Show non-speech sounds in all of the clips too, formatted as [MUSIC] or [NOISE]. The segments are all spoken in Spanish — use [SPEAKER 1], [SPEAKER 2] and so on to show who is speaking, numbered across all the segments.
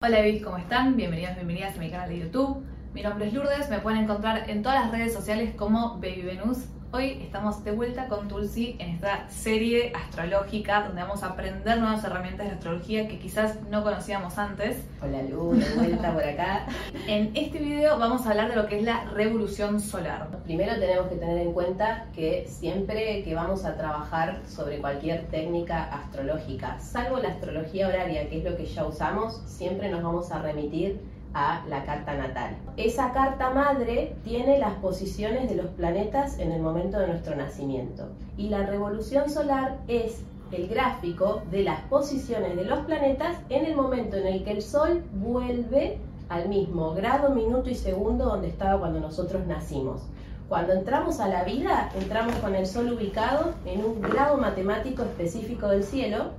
[SPEAKER 1] Hola Evis, ¿cómo están? Bienvenidos, bienvenidas a mi canal de YouTube. Mi nombre es Lourdes, me pueden encontrar en todas las redes sociales como Baby Venus. Hoy estamos de vuelta con Tulsi en esta serie astrológica donde vamos a aprender nuevas herramientas de astrología que quizás no conocíamos antes.
[SPEAKER 2] Hola Lu, de vuelta por acá. [LAUGHS]
[SPEAKER 1] En este video vamos a hablar de lo que es la revolución solar.
[SPEAKER 2] Primero tenemos que tener en cuenta que siempre que vamos a trabajar sobre cualquier técnica astrológica, salvo la astrología horaria, que es lo que ya usamos, siempre nos vamos a remitir a la carta natal. Esa carta madre tiene las posiciones de los planetas en el momento de nuestro nacimiento y la revolución solar es el gráfico de las posiciones de los planetas en el momento en el que el Sol vuelve al mismo grado, minuto y segundo donde estaba cuando nosotros nacimos. Cuando entramos a la vida, entramos con el Sol ubicado en un grado matemático específico del cielo,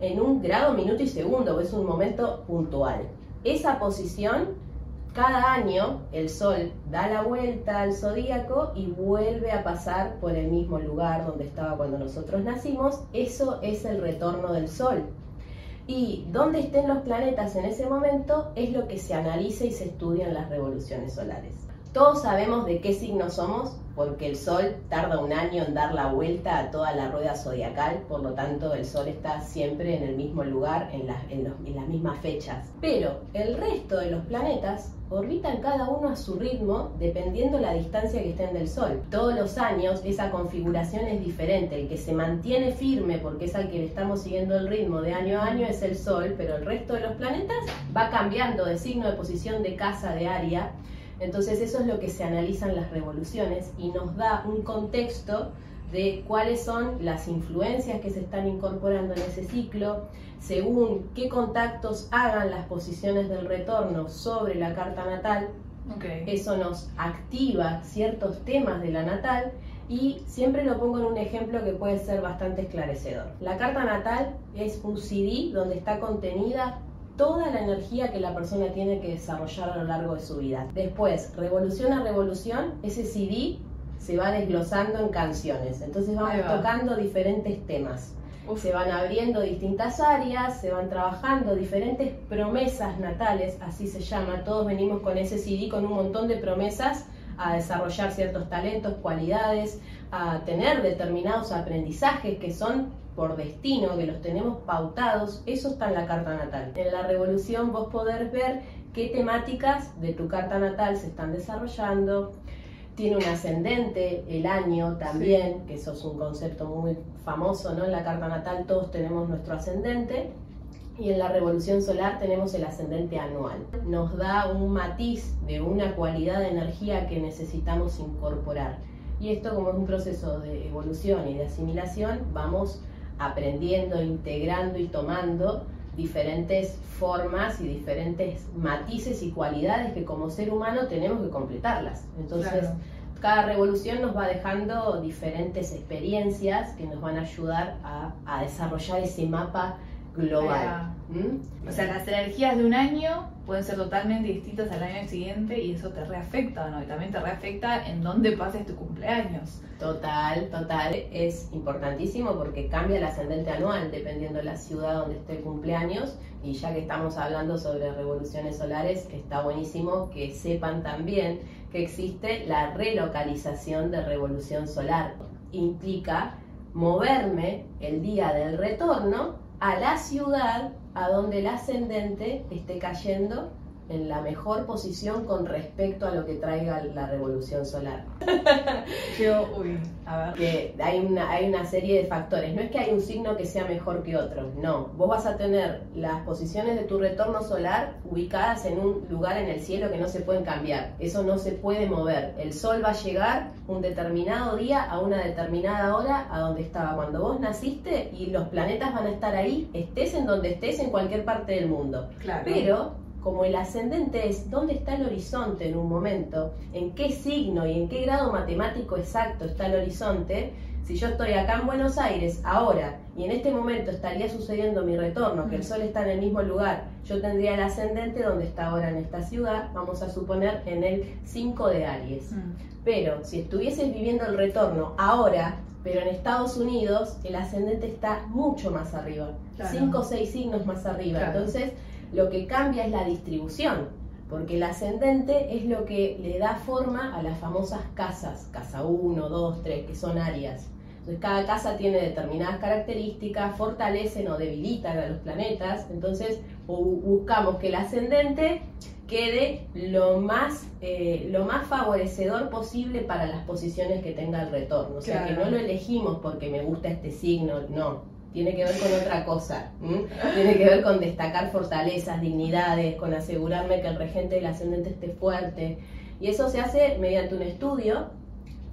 [SPEAKER 2] en un grado, minuto y segundo, es un momento puntual esa posición, cada año el Sol da la vuelta al zodíaco y vuelve a pasar por el mismo lugar donde estaba cuando nosotros nacimos. Eso es el retorno del Sol. Y dónde estén los planetas en ese momento es lo que se analiza y se estudia en las revoluciones solares. Todos sabemos de qué signo somos porque el Sol tarda un año en dar la vuelta a toda la rueda zodiacal, por lo tanto el Sol está siempre en el mismo lugar, en, las mismas fechas. Pero el resto de los planetas orbitan cada uno a su ritmo dependiendo la distancia que estén del Sol. Todos los años esa configuración es diferente. El que se mantiene firme porque es al que le estamos siguiendo el ritmo de año a año es el Sol, pero el resto de los planetas va cambiando de signo de posición de casa de área entonces eso es lo que se analiza en las revoluciones y nos da un contexto de cuáles son las influencias que se están incorporando en ese ciclo, según qué contactos hagan las posiciones del retorno sobre la carta natal. Eso nos activa ciertos temas de la natal y siempre lo pongo en un ejemplo que puede ser bastante esclarecedor. La carta natal es un CD donde está contenida toda la energía que la persona tiene que desarrollar a lo largo de su vida. Después, revolución a revolución, ese CD se va desglosando en canciones. Entonces vamos tocando diferentes temas. Se van abriendo distintas áreas, se van trabajando diferentes promesas natales, así se llama. Todos venimos con ese CD con un montón de promesas a desarrollar ciertos talentos, cualidades, a tener determinados aprendizajes que son por destino, que los tenemos pautados, eso está en la carta natal. En la revolución vos podés ver qué temáticas de tu carta natal se están desarrollando. Tiene un ascendente, el año también, que eso es un concepto muy famoso, ¿no? En la carta natal todos tenemos nuestro ascendente y en la revolución solar tenemos el ascendente anual. Nos da un matiz de una cualidad de energía que necesitamos incorporar. Y esto como es un proceso de evolución y de asimilación, vamos aprendiendo, integrando y tomando diferentes formas y diferentes matices y cualidades que como ser humano tenemos que completarlas. Entonces, cada revolución nos va dejando diferentes experiencias que nos van a ayudar a, a desarrollar ese mapa global.
[SPEAKER 1] ¿Mm? O sea, las energías de un año pueden ser totalmente distintas al año siguiente y eso te reafecta, ¿no? Y también te reafecta en dónde pases tu cumpleaños.
[SPEAKER 2] Total, total. Es importantísimo porque cambia el ascendente anual dependiendo de la ciudad donde esté el cumpleaños. Y ya que estamos hablando sobre revoluciones solares, está buenísimo que sepan también que existe la relocalización de revolución solar. Implica moverme el día del retorno a la ciudad a donde el ascendente esté cayendo en la mejor posición con respecto a lo que traiga la revolución solar. [LAUGHS]
[SPEAKER 1] Yo, uy, a ver.
[SPEAKER 2] Que hay una, hay una serie de factores. No es que hay un signo que sea mejor que otro, no. Vos vas a tener las posiciones de tu retorno solar ubicadas en un lugar en el cielo que no se pueden cambiar. Eso no se puede mover. El sol va a llegar un determinado día a una determinada hora a donde estaba cuando vos naciste y los planetas van a estar ahí, estés en donde estés en cualquier parte del mundo.
[SPEAKER 1] Claro.
[SPEAKER 2] Pero como el ascendente es dónde está el horizonte en un momento, en qué signo y en qué grado matemático exacto está el horizonte, si yo estoy acá en Buenos Aires ahora y en este momento estaría sucediendo mi retorno, que el sol está en el mismo lugar, yo tendría el ascendente donde está ahora en esta ciudad, vamos a suponer en el 5 de Aries. Mm. Pero si estuvieses viviendo el retorno ahora, pero en Estados Unidos el ascendente está mucho más arriba, 5 o 6 signos más arriba. Entonces, Lo que cambia es la distribución, porque el ascendente es lo que le da forma a las famosas casas, casa 1, 2, 3, que son áreas. Entonces cada casa tiene determinadas características, fortalecen o debilitan a los planetas, entonces buscamos que el ascendente quede lo más, eh, lo más favorecedor posible para las posiciones que tenga el retorno. O sea, que no lo elegimos porque me gusta este signo, no. Tiene que ver con otra cosa. Tiene que ver con destacar fortalezas, dignidades, con asegurarme que el regente del ascendente esté fuerte. Y eso se hace mediante un estudio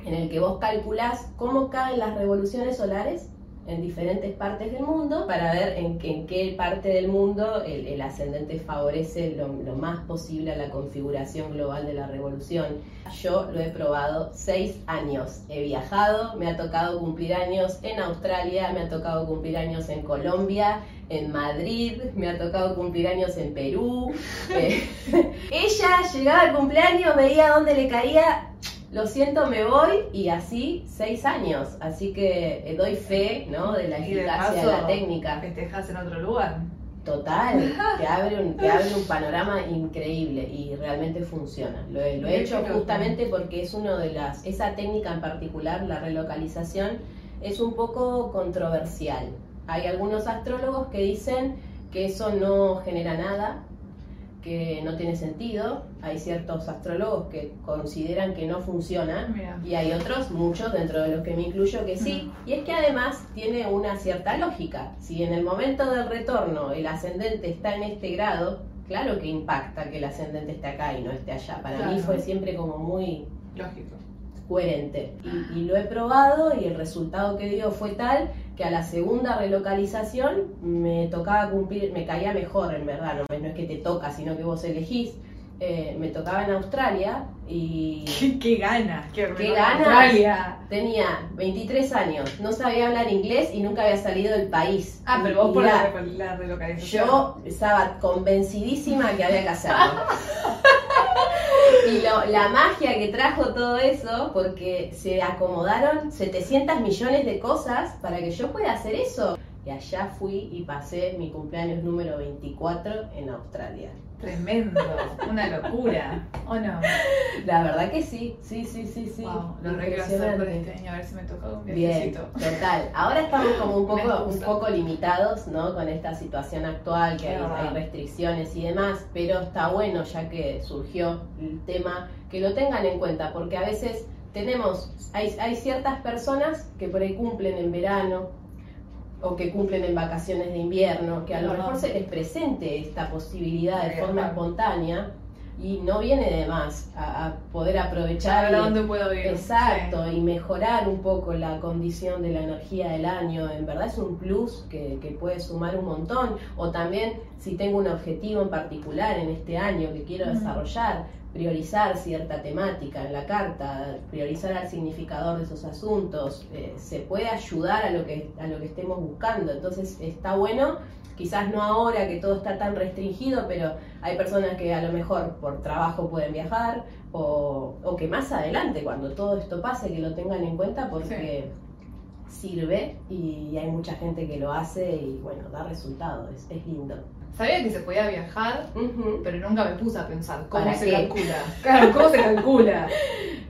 [SPEAKER 2] en el que vos calculás cómo caen las revoluciones solares en diferentes partes del mundo para ver en, qué parte del mundo el, ascendente favorece lo, más posible a la configuración global de la revolución. Yo lo he probado seis años. He viajado, me ha tocado cumplir años en Australia, me ha tocado cumplir años en Colombia, en Madrid, me ha tocado cumplir años en Perú. [LAUGHS] Eh, [LAUGHS] ella llegaba al cumpleaños, veía dónde le caía lo siento, me voy y así seis años. Así que eh, doy fe ¿no? de la eficacia de, la técnica.
[SPEAKER 1] dejas en otro lugar.
[SPEAKER 2] Total, [LAUGHS] te abre, un, te abre un panorama increíble y realmente funciona. Lo, he hecho justamente porque es uno de las, esa técnica en particular, la relocalización, es un poco controversial. Hay algunos astrólogos que dicen que eso no genera nada, que no tiene sentido, hay ciertos astrólogos que consideran que no funciona y hay otros, muchos dentro de los que me incluyo, que sí, y es que además tiene una cierta lógica. Si en el momento del retorno el ascendente está en este grado, claro que impacta que el ascendente esté acá y no esté allá. Para mí fue siempre como muy
[SPEAKER 1] lógico
[SPEAKER 2] coherente. Y, lo he probado y el resultado que dio fue tal que a la segunda relocalización me tocaba cumplir, me caía mejor en verdad, no, es que te toca, sino que vos elegís. Eh, me tocaba en Australia y... [LAUGHS]
[SPEAKER 1] ¡Qué, gana! ¡Qué,
[SPEAKER 2] gana! Tenía 23 años, no sabía hablar inglés y nunca había salido del país.
[SPEAKER 1] Ah, pero vos por la, la, relocalización.
[SPEAKER 2] Yo estaba convencidísima que había que hacerlo. [LAUGHS] y la magia que trajo todo eso, porque se acomodaron 700 millones de cosas para que yo pueda hacer eso. Y allá fui y pasé mi cumpleaños número 24 en Australia.
[SPEAKER 1] Tremendo, una locura, ¿o no?
[SPEAKER 2] La verdad que sí, sí, sí, sí, sí.
[SPEAKER 1] lo hacer por este año, a ver si me toca un viajecito.
[SPEAKER 2] Bien, total. Ahora estamos como un [LAUGHS] poco, un poco limitados, ¿no? Con esta situación actual, que hay, hay, restricciones y demás, pero está bueno ya que surgió el tema, que lo tengan en cuenta, porque a veces tenemos, hay, hay ciertas personas que por ahí cumplen en verano, o que cumplen en vacaciones de invierno, que a lo mejor se les presente esta posibilidad de forma espontánea y no viene de más a, poder aprovechar.
[SPEAKER 1] dónde puedo ir.
[SPEAKER 2] Exacto, y mejorar un poco la condición de la energía del año. En verdad es un plus que, que puede sumar un montón. O también si tengo un objetivo en particular en este año que quiero desarrollar, priorizar cierta temática en la carta, priorizar al significador de esos asuntos, eh, se puede ayudar a lo, que, a lo que estemos buscando. Entonces está bueno, quizás no ahora que todo está tan restringido, pero hay personas que a lo mejor por trabajo pueden viajar o, o que más adelante, cuando todo esto pase, que lo tengan en cuenta porque... sirve y hay mucha gente que lo hace y bueno, da resultados, es lindo.
[SPEAKER 1] Sabía que se podía viajar, pero nunca me puse a pensar cómo se calcula. [LAUGHS] Claro, cómo se calcula.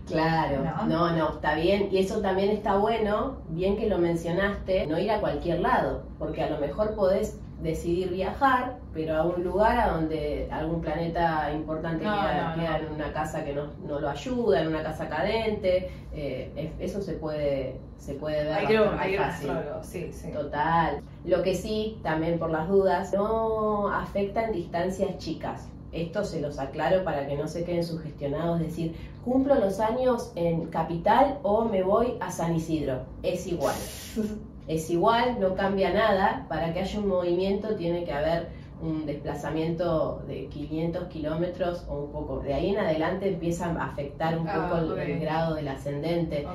[SPEAKER 2] Claro, ¿No? no, está bien. Y eso también está bueno, bien que lo mencionaste, no ir a cualquier lado, porque a lo mejor podés decidir viajar, pero a un lugar a donde algún planeta importante queda, en una casa que no, no, lo ayuda, en una casa cadente, eh, eso se puede, se puede ver
[SPEAKER 1] hay fácil. Sí, sí.
[SPEAKER 2] Total. Lo que sí, también por las dudas, no afecta en distancias chicas. Esto se los aclaro para que no se queden sugestionados, decir, cumplo los años en Capital o me voy a San Isidro. Es igual. [LAUGHS] es igual, no cambia nada. Para que haya un movimiento tiene que haber un desplazamiento de 500 kilómetros o un poco. De ahí en adelante empieza a afectar un ah, poco el, grado del ascendente.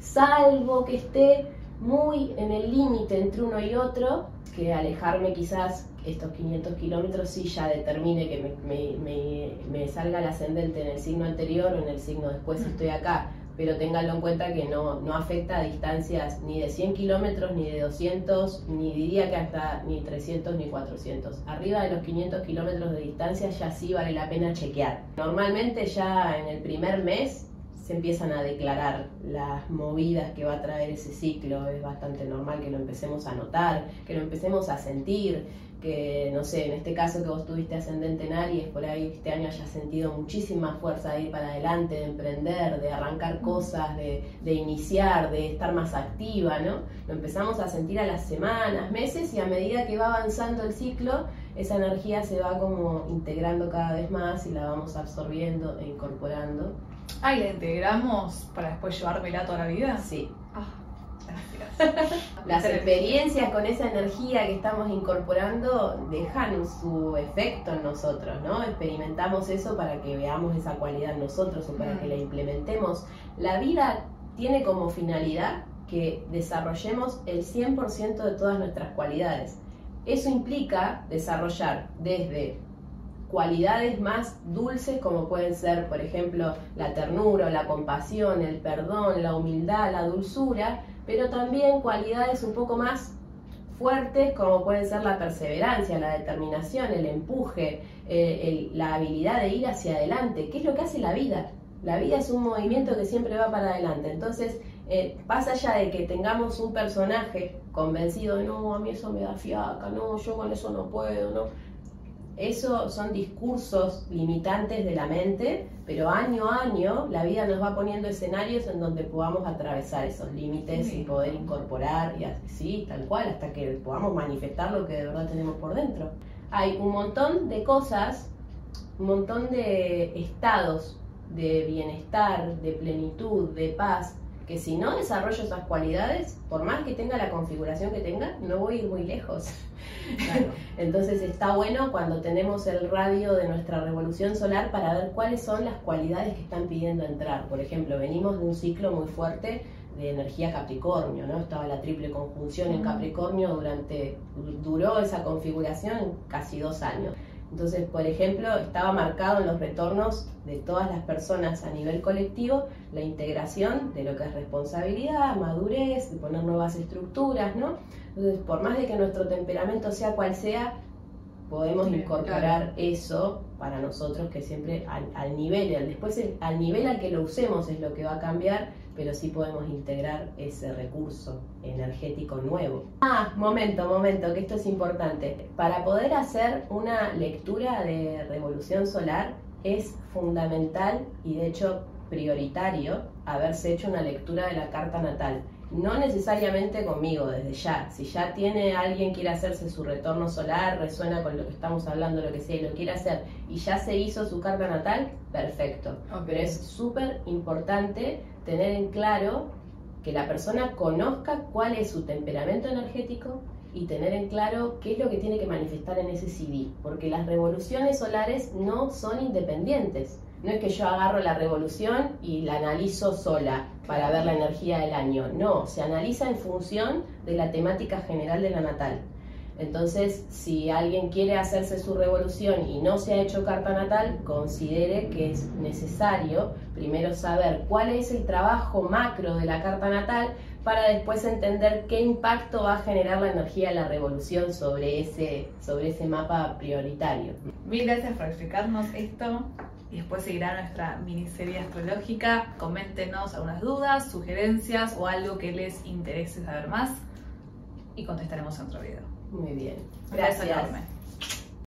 [SPEAKER 2] Salvo que esté muy en el límite entre uno y otro, que alejarme quizás estos 500 kilómetros sí ya determine que me, me, me, salga el ascendente en el signo anterior o en el signo después si estoy acá pero ténganlo en cuenta que no, no afecta a distancias ni de 100 kilómetros, ni de 200, ni diría que hasta ni 300 ni 400. Arriba de los 500 kilómetros de distancia ya sí vale la pena chequear. Normalmente ya en el primer mes se empiezan a declarar las movidas que va a traer ese ciclo. Es bastante normal que lo empecemos a notar, que lo empecemos a sentir que, no sé, en este caso que vos tuviste ascendente en Aries, por ahí este año hayas sentido muchísima fuerza de ir para adelante, de emprender, de arrancar cosas, de, de, iniciar, de estar más activa, ¿no? Lo empezamos a sentir a las semanas, meses y a medida que va avanzando el ciclo, esa energía se va como integrando cada vez más y la vamos absorbiendo e incorporando.
[SPEAKER 1] Ah, ¿y la integramos para después llevármela toda la vida?
[SPEAKER 2] Sí.
[SPEAKER 1] Ah.
[SPEAKER 2] Las experiencias con esa energía que estamos incorporando dejan su efecto en nosotros, ¿no? Experimentamos eso para que veamos esa cualidad en nosotros o para que la implementemos. La vida tiene como finalidad que desarrollemos el 100% de todas nuestras cualidades. Eso implica desarrollar desde cualidades más dulces como pueden ser, por ejemplo, la ternura, la compasión, el perdón, la humildad, la dulzura, pero también cualidades un poco más fuertes como pueden ser la perseverancia, la determinación, el empuje, eh, la habilidad de ir hacia adelante, ¿Qué es lo que hace la vida. La vida es un movimiento que siempre va para adelante. Entonces, eh, pasa allá de que tengamos un personaje convencido, no, a mí eso me da fiaca, no, yo con eso no puedo, no eso son discursos limitantes de la mente, pero año a año la vida nos va poniendo escenarios en donde podamos atravesar esos límites y poder incorporar, y así, tal cual, hasta que podamos manifestar lo que de verdad tenemos por dentro. Hay un montón de cosas, un montón de estados de bienestar, de plenitud, de paz, que si no desarrollo esas cualidades, por más que tenga la configuración que tenga, no voy a ir muy lejos. [LAUGHS] Entonces está bueno cuando tenemos el radio de nuestra revolución solar para ver cuáles son las cualidades que están pidiendo entrar. Por ejemplo, venimos de un ciclo muy fuerte de energía Capricornio, ¿no? Estaba la triple conjunción en Capricornio durante, duró esa configuración casi dos años. Entonces, por ejemplo, estaba marcado en los retornos de todas las personas a nivel colectivo la integración de lo que es responsabilidad, madurez, de poner nuevas estructuras, ¿no? Entonces, por más de que nuestro temperamento sea cual sea, podemos incorporar eso para nosotros que siempre al, nivel, después al nivel al que lo usemos es lo que va a cambiar, pero sí podemos integrar ese recurso energético nuevo. Ah, momento, momento, que esto es importante. Para poder hacer una lectura de revolución solar es fundamental y de hecho prioritario haberse hecho una lectura de la carta natal no necesariamente conmigo desde ya. Si ya tiene alguien quiere hacerse su retorno solar, resuena con lo que estamos hablando, lo que sea, y lo quiere hacer, y ya se hizo su carta natal, perfecto. Pero es súper importante tener en claro que la persona conozca cuál es su temperamento energético y tener en claro qué es lo que tiene que manifestar en ese CD, porque las revoluciones solares no son independientes. No es que yo agarro la revolución y la analizo sola para ver la energía del año. No, se analiza en función de la temática general de la natal. Entonces, si alguien quiere hacerse su revolución y no se ha hecho carta natal, considere que es necesario primero saber cuál es el trabajo macro de la carta natal para después entender qué impacto va a generar la energía de la revolución sobre ese, sobre ese mapa prioritario.
[SPEAKER 1] Mil gracias por explicarnos esto y después seguirá nuestra miniserie astrológica. Coméntenos algunas dudas, sugerencias o algo que les interese saber más y contestaremos en otro video.
[SPEAKER 2] Muy bien.
[SPEAKER 1] Gracias. Gracias.